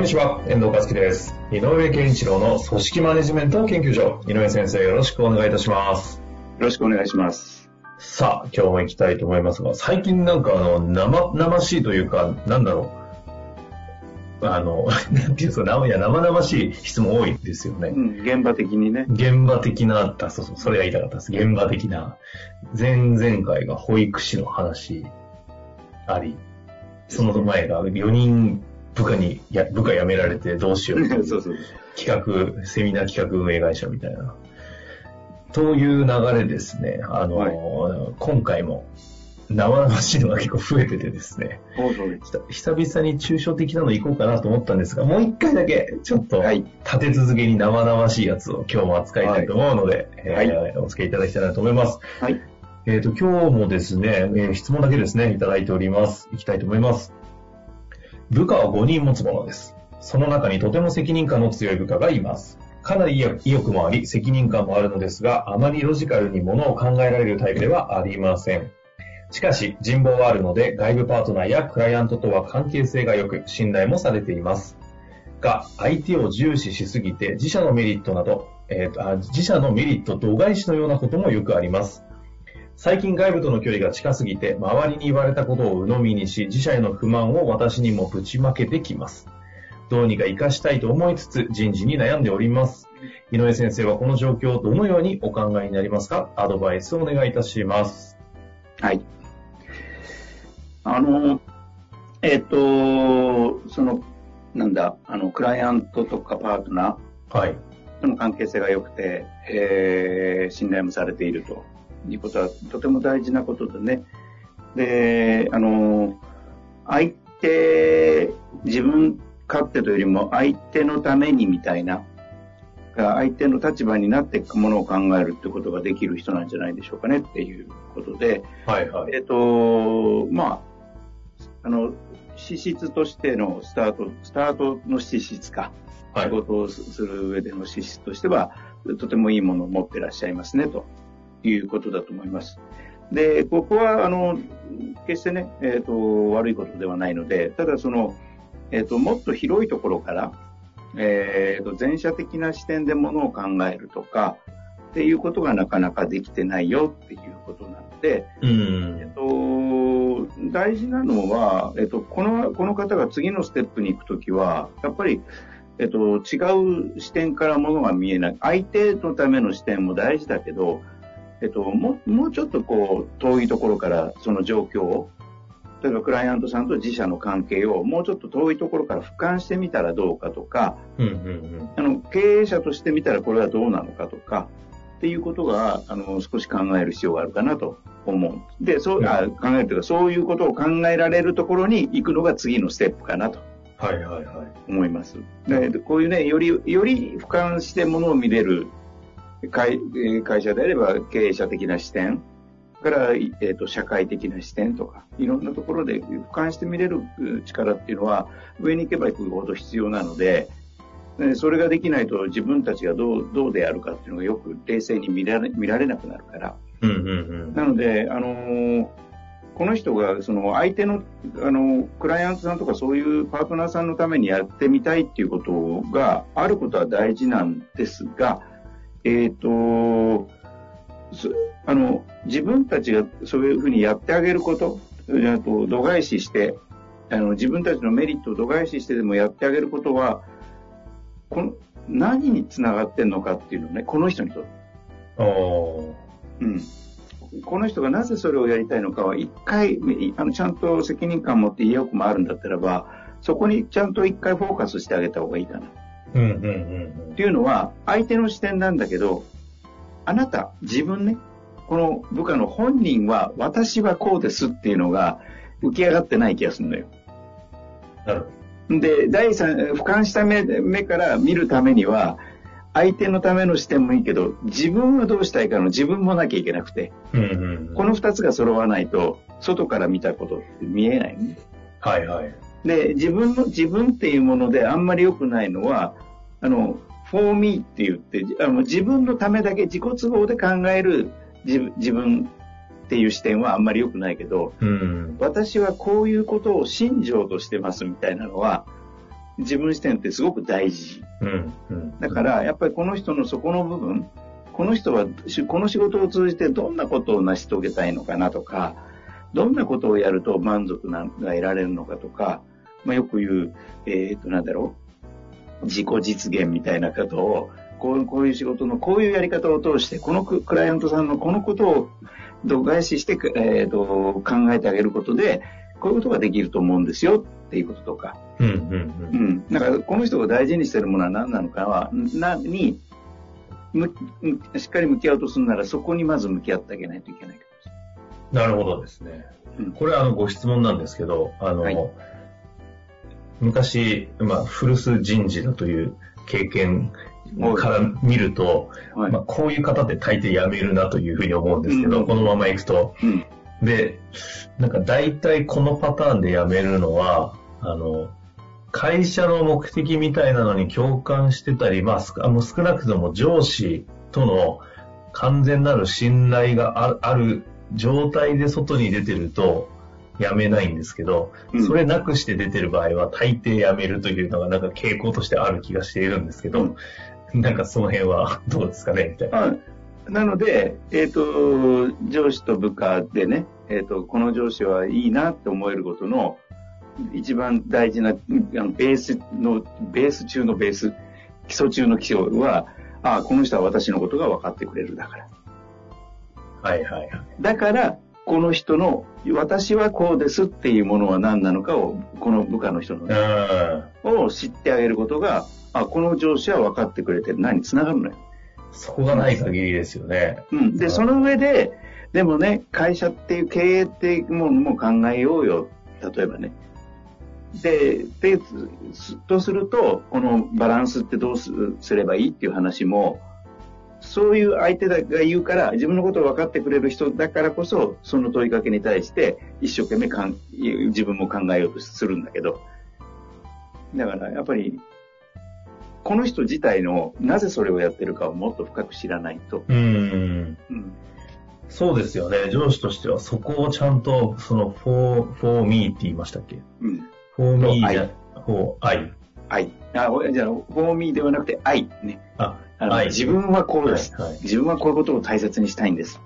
んにちは、遠藤和樹です。井上健一郎の組織マネジメント研究所。井上先生、よろしくお願いいたします。よろしくお願いします。さあ、今日も行きたいと思いますが、最近なんかあの、生、々しいというか、なんだろう。あの、なんていうんですか、生いや生々しい質問多いですよねう。ん、現場的にね。現場的な、あそうそう、それが言いたかったです。現場的な。前々回が保育士の話あり、その前が4人部下に、や部下辞められてどうしよ うそうそう。企画、セミナー企画運営会社みたいな。という流れですね。あの、はい今回も生々しいのが結構増えててですね。久々に抽象的なの行こうかなと思ったんですが、もう一回だけちょっとはい立て続けに生々しいやつを今日も扱いたいと思うので、はいえーお付き合いいただきたいなと思います。はい。えっ、と、今日もですね、えー質問だけですね、いただいております。いきたいと思います。部下は5人持つものです。その中にとても責任感の強い部下がいます。かなり意欲もあり、責任感もあるのですが、あまりロジカルにものを考えられるタイプではありません。しかし、人望はあるので、外部パートナーやクライアントとは関係性が良く、信頼もされています。が、相手を重視しすぎて、自社のメリットなど、えー自社のメリット度外視のようなこともよくあります。最近外部との距離が近すぎて、周りに言われたことを鵜呑みにし、自社への不満を私にもぶちまけてきます。どうにか活かしたいと思いつつ、人事に悩んでおります。井上先生はこの状況をどのようにお考えになりますか？アドバイスをお願いいたします。はい。あの、えっ、と、その、なんだ、あの、クライアントとかパートナはい。ーとの関係性が良くて、えー信頼もされているということはとても大事なことでね。で、あの、相手、自分勝手というよりも相手のためにみたいな、相手の立場になってものを考えるってことができる人なんじゃないでしょうかねっていうことで、はいはい。えっと、まあ、あの、資質としてのスタート、スタートの資質か、はい仕事をする上での資質としては、とてもいいものを持ってらっしゃいますね、ということだと思います。で、ここは、あの、決してね、えっ、と、悪いことではないので、ただその、えっ、と、もっと広いところから、えっ、と、前者的な視点でものを考えるとか、っていうことがなかなかできてないよっていうことなので、うえんっ。と、大事なのは、えっと、この、この方が次のステップに行くときは、やっぱり、えっと、違う視点からものが見えない。相手のための視点も大事だけど、えっと、もう、もうちょっとこう、遠いところからその状況を、例えばクライアントさんと自社の関係をもうちょっと遠いところから俯瞰してみたらどうかとか、うんうんあの、経営者として見たらこれはどうなのかとか、っていうことが、あの、少し考える必要があるかなと思う。で、そう、あ考えるというか、そういうことを考えられるところに行くのが次のステップかなとはいはいはい。思います。で、こういうね、より、より俯瞰してものを見れる会えー会社であれば経営者的な視点から、いえっ、と、社会的な視点とか、いろんなところで俯瞰して見れるう力っていうのは、上に行けば行くほど必要なので、でそれができないと自分たちがどう、どうであるかっていうのがよく冷静に見られ見られなくなるから。うんうんなので、あのーこの人が、その相手の、あの、クライアントさんとかそういうパートナーさんのためにやってみたいっていうことがあることは大事なんですが、えっ、と、そあの、自分たちがそういうふうにやってあげること、あと度外視して、あの、自分たちのメリットを度外視してでもやってあげることは、この、何につながってんのかっていうのをね、この人にとってうん。この人がなぜそれをやりたいのかは一回いあのちゃんと責任感を持って意欲もあるんだったらばそこにちゃんと一回フォーカスしてあげた方がいいかな。うんうんうんっていうのは相手の視点なんだけどあなた自分ねこの部下の本人は私はこうですっていうのが浮き上がってない気がするのよ。なるほで、第三、俯瞰した目目から見るためには、相手のための視点もいいけど、自分はどうしたいかの自分もなきゃいけなくて、ど。うんうんうん。この二つが揃わないと、外から見たことって見えないね。はいはい。で、自分の、自分っていうものであんまり良くないのは、あの、for me って言って、あの自分のためだけ自己都合で考える自分っていう視点はあんまり良くないけど、うん。私はこういうことを信条としてますみたいなのは、自分視点ってすごく大事。うん。うん。だから、やっぱりこの人のそこの部分、この人はしこの仕事を通じてどんなことを成し遂げたいのかなとか、どんなことをやると満足なが得られるのかとか、まあ、よく言う、えっ、と、なんだろう、自己実現みたいなことを、こうこういう仕事のこういうやり方を通して、このククライアントさんのこのことを度外視して、えー、と考えてあげることで、こういうことができると思うんですよっていうこととか、うんうんううん。ん。だから、この人が大事にしてるものは何なのかは、な、に、む、むしっかり向き合うとするなら、そこにまず向き合ってあげないといけないかもしなるほどですねうん。これあのご質問なんですけど、あの、はい昔、まあ、古巣人事だという経験から見ると、れない。まあ、こういう方って大抵辞めるなというふうに思うんですけど、うんこのまま行くと。うん。で、なんか大体このパターンで辞めるのは、あの、会社の目的みたいなのに共感してたり、まあ、すあの少なくとも上司との完全なる信頼があある状態で外に出てると辞めないんですけど、うんそれなくして出てる場合は大抵辞めるというのがなんか傾向としてある気がしているんですけど、なんかその辺はどうですかねみたいな。あなので、えっ、と、上司と部下でね、えっ、と、この上司はいいなって思えることの、一番大事な、あのベースの、ベース中のベース、基礎中の基礎は、あこの人は私のことが分かってくれるだから。はいはいはい。だから、この人の、私はこうですっていうものは何なのかを、この部下の人の、うん。を知ってあげることが、あ、この上司は分かってくれてる。何に繋がるのよ。そこがない限りですよね。うん。で、その上で、でもね、会社っていう経営っていうものも考えようよ。例えばね。で、で、すとすると、このバランスってどうすすればいいっていう話も、そういう相手が言うから、自分のことを分かってくれる人だからこそ、その問いかけに対して、一生懸命かん自分も考えようとするんだけど、だからやっぱり、この人自体のなぜそれをやってるかをもっと深く知らないと。うん。うんそうですよね。上司としてはそこをちゃんと、その、for, for me って言いましたっけ？うん。?for me じゃ愛、for I。愛。あ、おじゃあ、フォーミーではなくて愛。ね。あ、あの愛。自分はこうです、はいはい自分はこういうことを大切にしたいんです。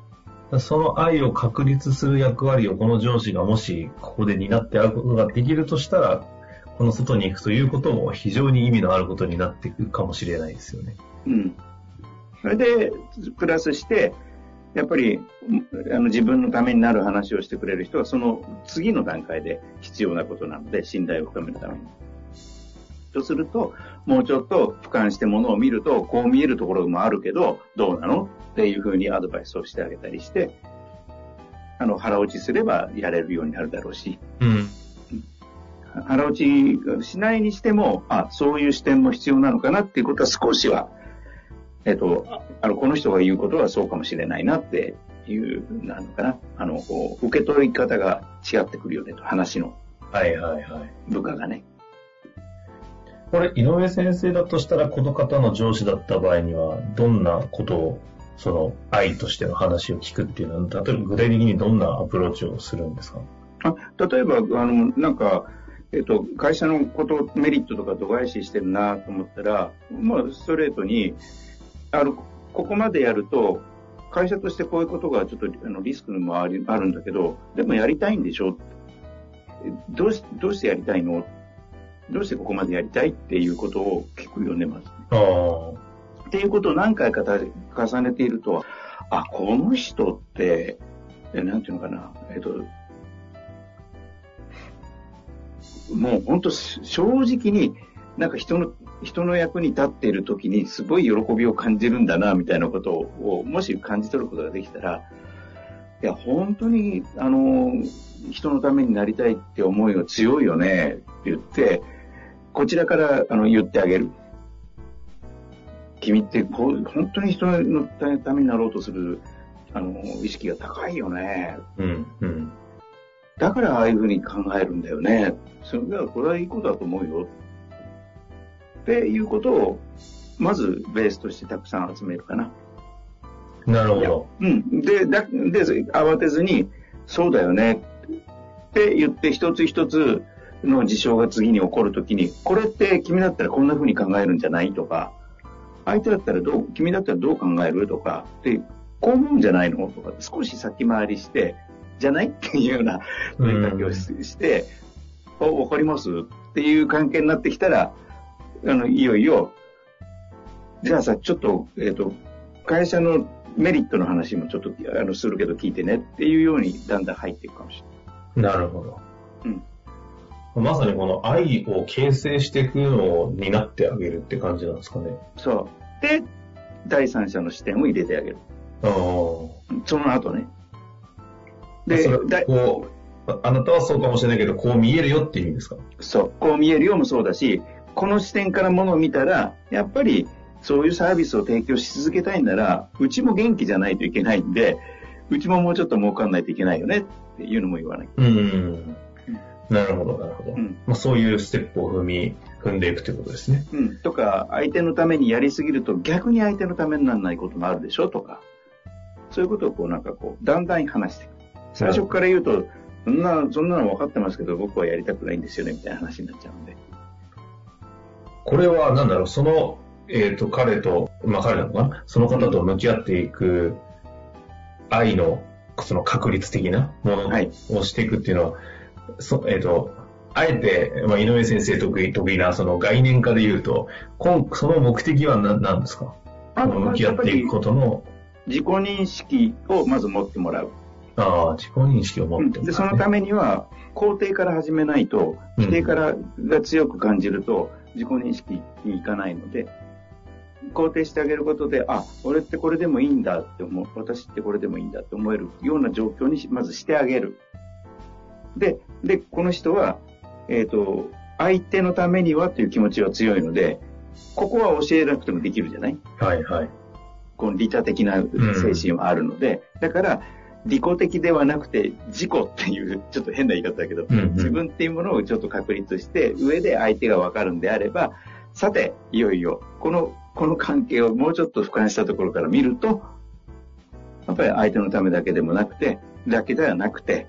その愛を確立する役割をこの上司がもしここで担ってあることができるとしたら、この外に行くということも非常に意味のあることになっていくかもしれないですよね。うん。それで、プラスして、やっぱり、あの自分のためになる話をしてくれる人は、その次の段階で必要なことなので、信頼を深めるために。とすると、もうちょっと俯瞰してものを見ると、こう見えるところもあるけど、どうなの？っていうふうにアドバイスをしてあげたりして、あの、腹落ちすればやれるようになるだろうし、うん。腹落ちしないにしても、あ、そういう視点も必要なのかなっていうことは少しは、えっと、あの、この人が言うことはそうかもしれないなっていう、なのかな。あの、こう受け取り方が違ってくるよねと、話のはいはいはい。部下がね。これ、井上先生だとしたら、この方の上司だった場合には、どんなことを、その、愛としての話を聞くっていうのは、例えば具体的にどんなアプローチをするんですか？あ例えば、あの、なんか、えっと、会社のこと、メリットとか度外視してるなと思ったら、まあ、ストレートに、あの、ここまでやると、会社としてこういうことがちょっとあのリスクもありあるんだけど、でもやりたいんでしょ？どうしどうしてやりたいの？どうしてここまでやりたいっていうことを聞くよね、まず。ああ。っていうことを何回かた重ねていると、あ、この人って、えなんていうのかな、えっと、もう本当正直に、なんか人の、人の役に立っている時にすごい喜びを感じるんだな、みたいなことを、もし感じ取ることができたら、いや、本当に、あの、人のためになりたいって思いが強いよねって言って、こちらからあの言ってあげる。君ってこう本当に人のためになろうとするあの意識が高いよね。うんうん、だからああいうふうに考えるんだよね。それはこれはいいことだと思うよ。っていうことを、まずベースとしてたくさん集めるかな。なるほど。うん。で、だで、慌てずに、そうだよねって言って一つ一つの事象が次に起こるときに、これって君だったらこんな風に考えるんじゃないとか、相手だったらどう、君だったらどう考えるとか、で、こう思うんじゃないのとか、少し先回りして、じゃないっていうような問いかけをして、あ、わかります？っていう関係になってきたら、あの、いよいよ、じゃあさ、ちょっと、えっ、ー、と、会社のメリットの話もちょっとあのするけど聞いてねっていうようにだんだん入っていくかもしれない。なるほど。うん。まさにこの愛を形成していくのを担ってあげるって感じなんですかね。そう。で、第三者の視点を入れてあげる。ああ。その後ね。で、こう、あなたはそうかもしれないけど、こう見えるよっていう意味ですか？そう。こう見えるよもそうだし、この視点からものを見たら、やっぱりそういうサービスを提供し続けたいんなら、うちも元気じゃないといけないんで、うちももうちょっと儲かんないといけないよねっていうのも言わない。うん。なるほど、なるほど。うん、まあ、そういうステップを踏み、踏んでいくということですね。うん。とか、相手のためにやりすぎると逆に相手のためにならないこともあるでしょとか、そういうことをこうなんかこう、だんだん話していく。最初から言うと、そんな、そんなの分かってますけど、僕はやりたくないんですよね、みたいな話になっちゃうんで。これは、なんだろう、その、えっ、ー、と、彼と、まあ彼なのかな？その方と向き合っていく愛の、その確率的なものをしていくっていうのは、はいそえっ、ー、と、あえて、まあ、井上先生得意、得意なその概念化で言うと、今その目的は何何ですか？向き合っていくことの。自己認識をまず持ってもらう。ああ、自己認識を持ってもらう、ね、で、そのためには、肯定から始めないと、否定からが強く感じると、自己認識にいかないので、肯定してあげることで、あ、俺ってこれでもいいんだって思う、私ってこれでもいいんだって思えるような状況にまずしてあげる。で、で、この人は、えっ、ー、と、相手のためにはという気持ちは強いので、ここは教えなくてもできるじゃない？はいはい。この利他的な精神はあるので、うん、だから、利己的ではなくて、自己っていう、ちょっと変な言い方だけど、うんうん、自分っていうものをちょっと確立して、上で相手がわかるんであれば、さて、いよいよ、この、この関係をもうちょっと俯瞰したところから見ると、やっぱり相手のためだけでもなくて、だけではなくて、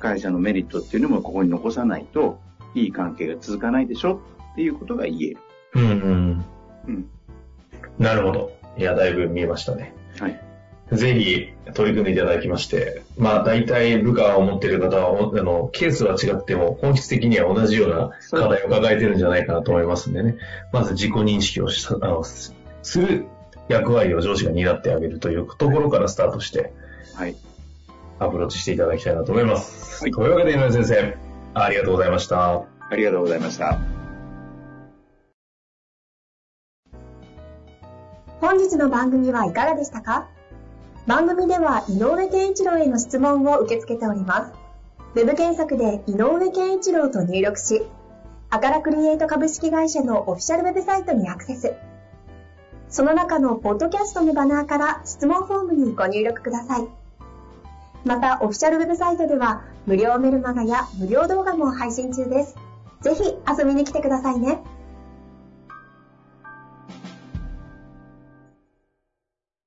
会社のメリットっていうのもここに残さないと、いい関係が続かないでしょっていうことが言える。うん、うん。うん。なるほど。いや、だいぶ見えましたね。はい。ぜひ取り組んでいただきまして、まあ大体部下を持っている方は、あの、ケースは違っても本質的には同じような課題を抱えてるんじゃないかなと思いますんでね。まず自己認識をしあのする役割を上司が担ってあげるというところからスタートして、はい。アプローチしていただきたいなと思います。はい、というわけで井上先生、ありがとうございました。ありがとうございました。本日の番組はいかがでしたか？番組では井上健一郎への質問を受け付けております。ウェブ検索で井上健一郎と入力し、アカラクリエイト株式会社のオフィシャルウェブサイトにアクセス。その中のポッドキャストのバナーから質問フォームにご入力ください。また、オフィシャルウェブサイトでは、無料メルマガや無料動画も配信中です。ぜひ遊びに来てくださいね。